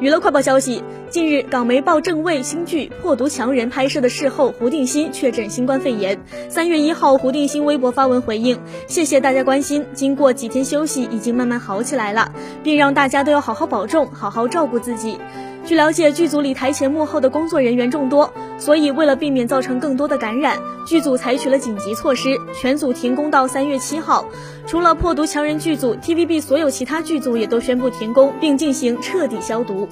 娱乐快报消息，近日，港媒报正卫新剧《破毒强人》拍摄的事后，胡定欣确诊新冠肺炎。三月一号，胡定欣微博发文回应：“谢谢大家关心，经过几天休息，已经慢慢好起来了，并让大家都要好好保重，好好照顾自己。”据了解，剧组里台前幕后的工作人员众多，所以为了避免造成更多的感染，剧组采取了紧急措施，全组停工到三月七号。除了破毒强人剧组，TVB 所有其他剧组也都宣布停工，并进行彻底消毒。